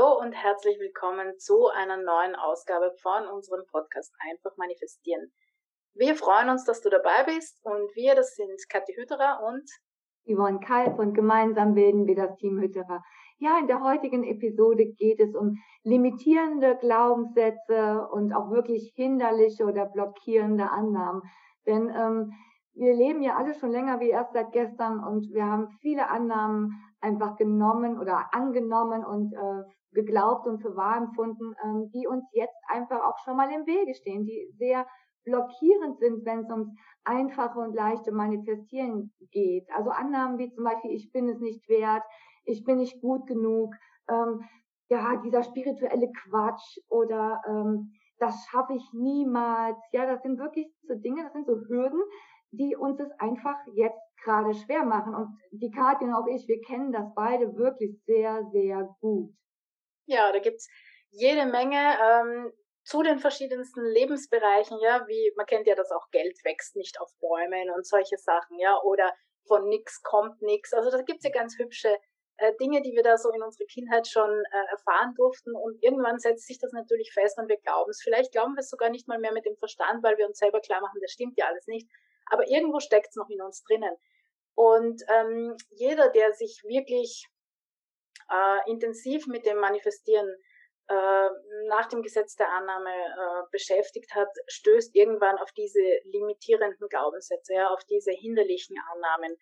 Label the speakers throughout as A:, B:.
A: Hallo und herzlich willkommen zu einer neuen Ausgabe von unserem Podcast Einfach manifestieren. Wir freuen uns, dass du dabei bist und wir, das sind Kathi Hütterer und
B: Yvonne Kalf und gemeinsam bilden wir das Team Hütterer. Ja, in der heutigen Episode geht es um limitierende Glaubenssätze und auch wirklich hinderliche oder blockierende Annahmen. Denn ähm, wir leben ja alle schon länger wie erst seit gestern und wir haben viele Annahmen einfach genommen oder angenommen und äh, geglaubt und für wahr empfunden, ähm, die uns jetzt einfach auch schon mal im Wege stehen, die sehr blockierend sind, wenn es ums einfache und leichte Manifestieren geht. Also Annahmen wie zum Beispiel, ich bin es nicht wert, ich bin nicht gut genug, ähm, ja, dieser spirituelle Quatsch oder ähm, das schaffe ich niemals. Ja, das sind wirklich so Dinge, das sind so Hürden, die uns es einfach jetzt gerade schwer machen. Und die Katja und auch ich, wir kennen das beide wirklich sehr, sehr gut.
A: Ja, da gibt's jede Menge ähm, zu den verschiedensten Lebensbereichen, ja, wie man kennt ja das auch, Geld wächst nicht auf Bäumen und solche Sachen, ja, oder von nix kommt nix. Also da gibt's ja ganz hübsche äh, Dinge, die wir da so in unserer Kindheit schon äh, erfahren durften. Und irgendwann setzt sich das natürlich fest und wir glauben es. Vielleicht glauben wir es sogar nicht mal mehr mit dem Verstand, weil wir uns selber klar machen, das stimmt ja alles nicht. Aber irgendwo steckt es noch in uns drinnen. Und ähm, jeder, der sich wirklich äh, intensiv mit dem Manifestieren äh, nach dem Gesetz der Annahme äh, beschäftigt hat, stößt irgendwann auf diese limitierenden Glaubenssätze, ja, auf diese hinderlichen Annahmen.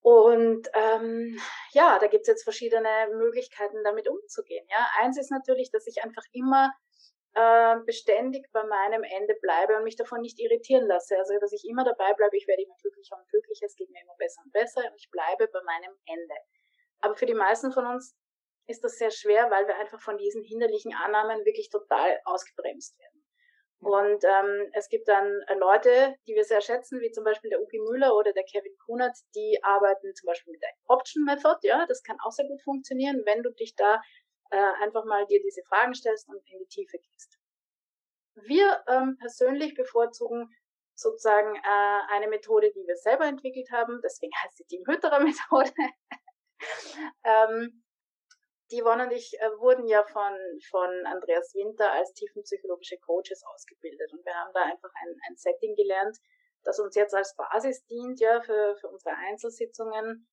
A: Und ähm, ja, da gibt's jetzt verschiedene Möglichkeiten, damit umzugehen. Ja, eins ist natürlich, dass ich einfach immer äh, beständig bei meinem Ende bleibe und mich davon nicht irritieren lasse. Also, dass ich immer dabei bleibe, ich werde immer glücklicher und glücklicher, es geht mir immer besser und besser und ich bleibe bei meinem Ende. Aber für die meisten von uns ist das sehr schwer, weil wir einfach von diesen hinderlichen Annahmen wirklich total ausgebremst werden. Und ähm, es gibt dann äh, Leute, die wir sehr schätzen, wie zum Beispiel der Ugi Müller oder der Kevin Kunert, die arbeiten zum Beispiel mit der Option Method. Ja, das kann auch sehr gut funktionieren, wenn du dich da äh, einfach mal dir diese Fragen stellst und in die Tiefe gehst. Wir ähm, persönlich bevorzugen sozusagen äh, eine Methode, die wir selber entwickelt haben, deswegen heißt sie die Hütterer Methode. Ähm, die Yvonne und ich äh, wurden ja von, von Andreas Winter als tiefenpsychologische Coaches ausgebildet und wir haben da einfach ein, ein Setting gelernt, das uns jetzt als Basis dient, ja, für, für unsere Einzelsitzungen,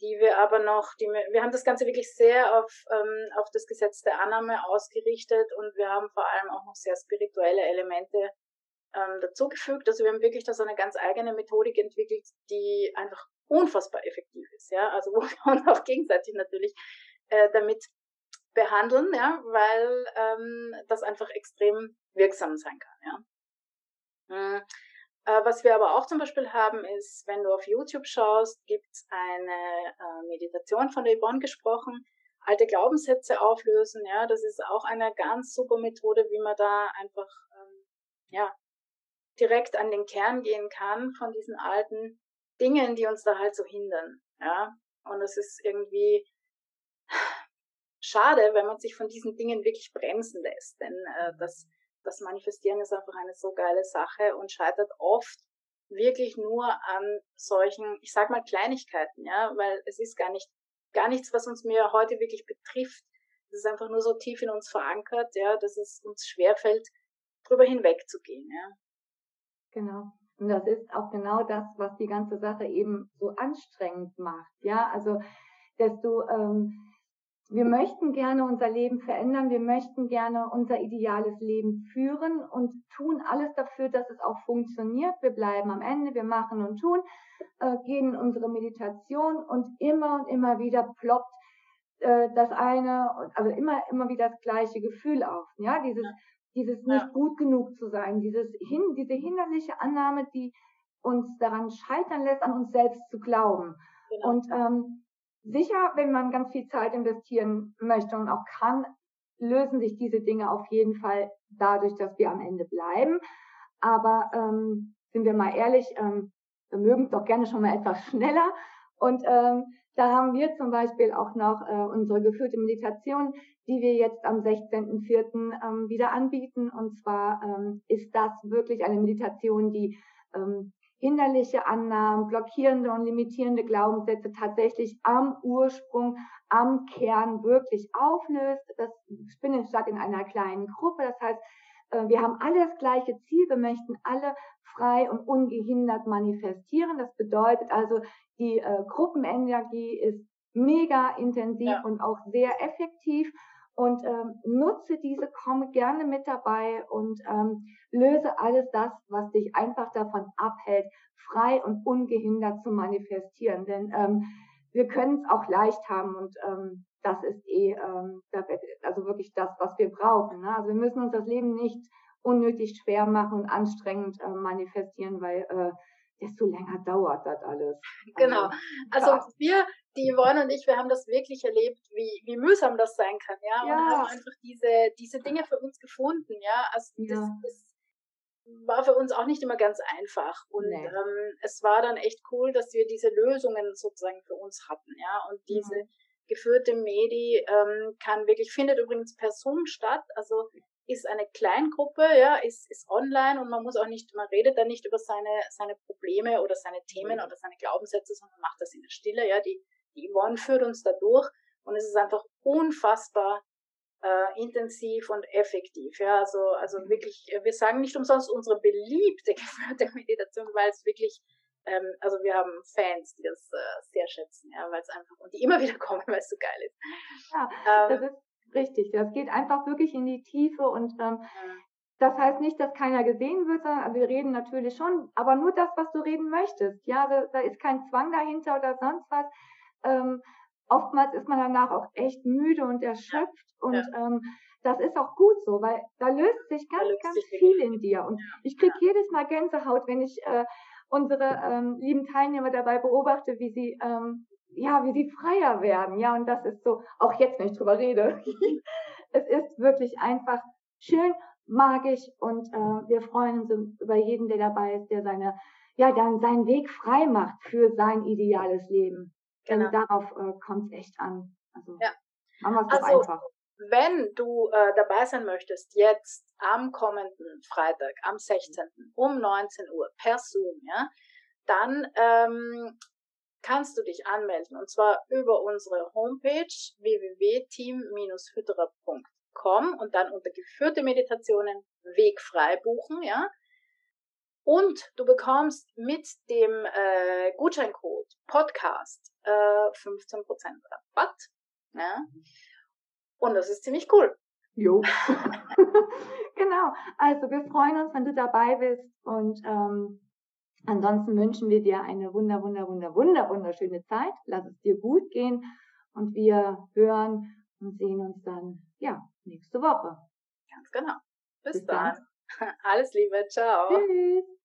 A: die wir aber noch, die wir, wir haben das Ganze wirklich sehr auf, ähm, auf das Gesetz der Annahme ausgerichtet und wir haben vor allem auch noch sehr spirituelle Elemente ähm, dazugefügt. Also wir haben wirklich da so eine ganz eigene Methodik entwickelt, die einfach unfassbar effektiv ist, ja, also wo wir uns auch gegenseitig natürlich äh, damit behandeln, ja, weil ähm, das einfach extrem wirksam sein kann, ja. Mhm. Äh, was wir aber auch zum Beispiel haben, ist, wenn du auf YouTube schaust, gibt es eine äh, Meditation von der Yvonne gesprochen, alte Glaubenssätze auflösen. Ja, das ist auch eine ganz super Methode, wie man da einfach ähm, ja direkt an den Kern gehen kann von diesen alten Dingen, die uns da halt so hindern. Ja, und es ist irgendwie schade, wenn man sich von diesen Dingen wirklich bremsen lässt, denn äh, das das Manifestieren ist einfach eine so geile Sache und scheitert oft wirklich nur an solchen, ich sag mal Kleinigkeiten, ja, weil es ist gar nicht, gar nichts, was uns mir heute wirklich betrifft. Es ist einfach nur so tief in uns verankert, ja, dass es uns schwerfällt, drüber hinwegzugehen, ja.
B: Genau. Und das ist auch genau das, was die ganze Sache eben so anstrengend macht, ja. Also, desto, ähm, wir möchten gerne unser Leben verändern, wir möchten gerne unser ideales Leben führen und tun alles dafür, dass es auch funktioniert. Wir bleiben am Ende, wir machen und tun, äh, gehen in unsere Meditation und immer und immer wieder ploppt äh, das eine, also immer, immer wieder das gleiche Gefühl auf. Ja, dieses, dieses nicht ja. gut genug zu sein, dieses hin, diese hinderliche Annahme, die uns daran scheitern lässt, an uns selbst zu glauben. Genau. Und ähm, Sicher, wenn man ganz viel Zeit investieren möchte und auch kann, lösen sich diese Dinge auf jeden Fall dadurch, dass wir am Ende bleiben. Aber ähm, sind wir mal ehrlich, ähm, wir mögen doch gerne schon mal etwas schneller. Und ähm, da haben wir zum Beispiel auch noch äh, unsere geführte Meditation, die wir jetzt am 16.04. Ähm, wieder anbieten. Und zwar ähm, ist das wirklich eine Meditation, die ähm, hinderliche Annahmen, blockierende und limitierende Glaubenssätze tatsächlich am Ursprung, am Kern wirklich auflöst. Das findet statt in einer kleinen Gruppe. Das heißt, wir haben alle das gleiche Ziel. Wir möchten alle frei und ungehindert manifestieren. Das bedeutet also, die äh, Gruppenenergie ist mega intensiv ja. und auch sehr effektiv und ähm, nutze diese, komme gerne mit dabei und ähm, löse alles das, was dich einfach davon abhält, frei und ungehindert zu manifestieren. Denn ähm, wir können es auch leicht haben und ähm, das ist eh ähm, also wirklich das, was wir brauchen. Ne? Also wir müssen uns das Leben nicht unnötig schwer machen und anstrengend äh, manifestieren, weil äh, desto länger dauert das alles.
A: Genau. Also, also wir, die Yvonne und ich, wir haben das wirklich erlebt, wie, wie mühsam das sein kann, ja. ja. Und haben einfach diese, diese Dinge für uns gefunden, ja. Also ja. Das, das war für uns auch nicht immer ganz einfach. Und nee. ähm, es war dann echt cool, dass wir diese Lösungen sozusagen für uns hatten, ja. Und diese mhm. geführte Medi ähm, kann wirklich, findet übrigens per Zoom statt. Also ist eine Kleingruppe, ja, ist, ist online und man muss auch nicht, man redet da nicht über seine, seine Probleme oder seine Themen mhm. oder seine Glaubenssätze, sondern macht das in der Stille, ja, die, die Yvonne führt uns da durch und es ist einfach unfassbar äh, intensiv und effektiv, ja, also, also mhm. wirklich, wir sagen nicht umsonst unsere beliebte geführte Meditation, weil es wirklich ähm, also wir haben Fans, die das äh, sehr schätzen, ja, weil es einfach und die immer wieder kommen, weil es so geil ist.
B: Ja, ähm, das ist Richtig, das geht einfach wirklich in die Tiefe und ähm, das heißt nicht, dass keiner gesehen wird, sondern wir reden natürlich schon, aber nur das, was du reden möchtest. Ja, da, da ist kein Zwang dahinter oder sonst was. Ähm, oftmals ist man danach auch echt müde und erschöpft und ja. ähm, das ist auch gut so, weil da löst sich ganz, löst ganz sich viel in dir. Und ich kriege ja. jedes Mal Gänsehaut, wenn ich äh, unsere ähm, lieben Teilnehmer dabei beobachte, wie sie ähm, ja, wie sie freier werden. Ja, und das ist so, auch jetzt, wenn ich drüber rede, es ist wirklich einfach schön, magisch und äh, wir freuen uns über jeden, der dabei ist, der seine, ja, dann seinen Weg frei macht für sein ideales Leben. Genau. Denn darauf äh, kommt es echt an. Also, ja. machen wir es also, einfach.
A: Wenn du äh, dabei sein möchtest, jetzt am kommenden Freitag, am 16. um 19 Uhr per Zoom, ja, dann ähm, kannst du dich anmelden und zwar über unsere Homepage www.team-hydra.com und dann unter geführte Meditationen Weg frei buchen, ja. Und du bekommst mit dem äh, Gutscheincode Podcast äh, 15% Rabatt. Ja? Und das ist ziemlich cool.
B: Jo. genau. Also wir freuen uns, wenn du dabei bist und ähm, Ansonsten wünschen wir dir eine wunder, wunder, wunder, wunder, wunderschöne Zeit. Lass es dir gut gehen und wir hören und sehen uns dann, ja, nächste Woche.
A: Ganz genau. Bis, Bis dann. dann. Alles Liebe. Ciao. Tschüss.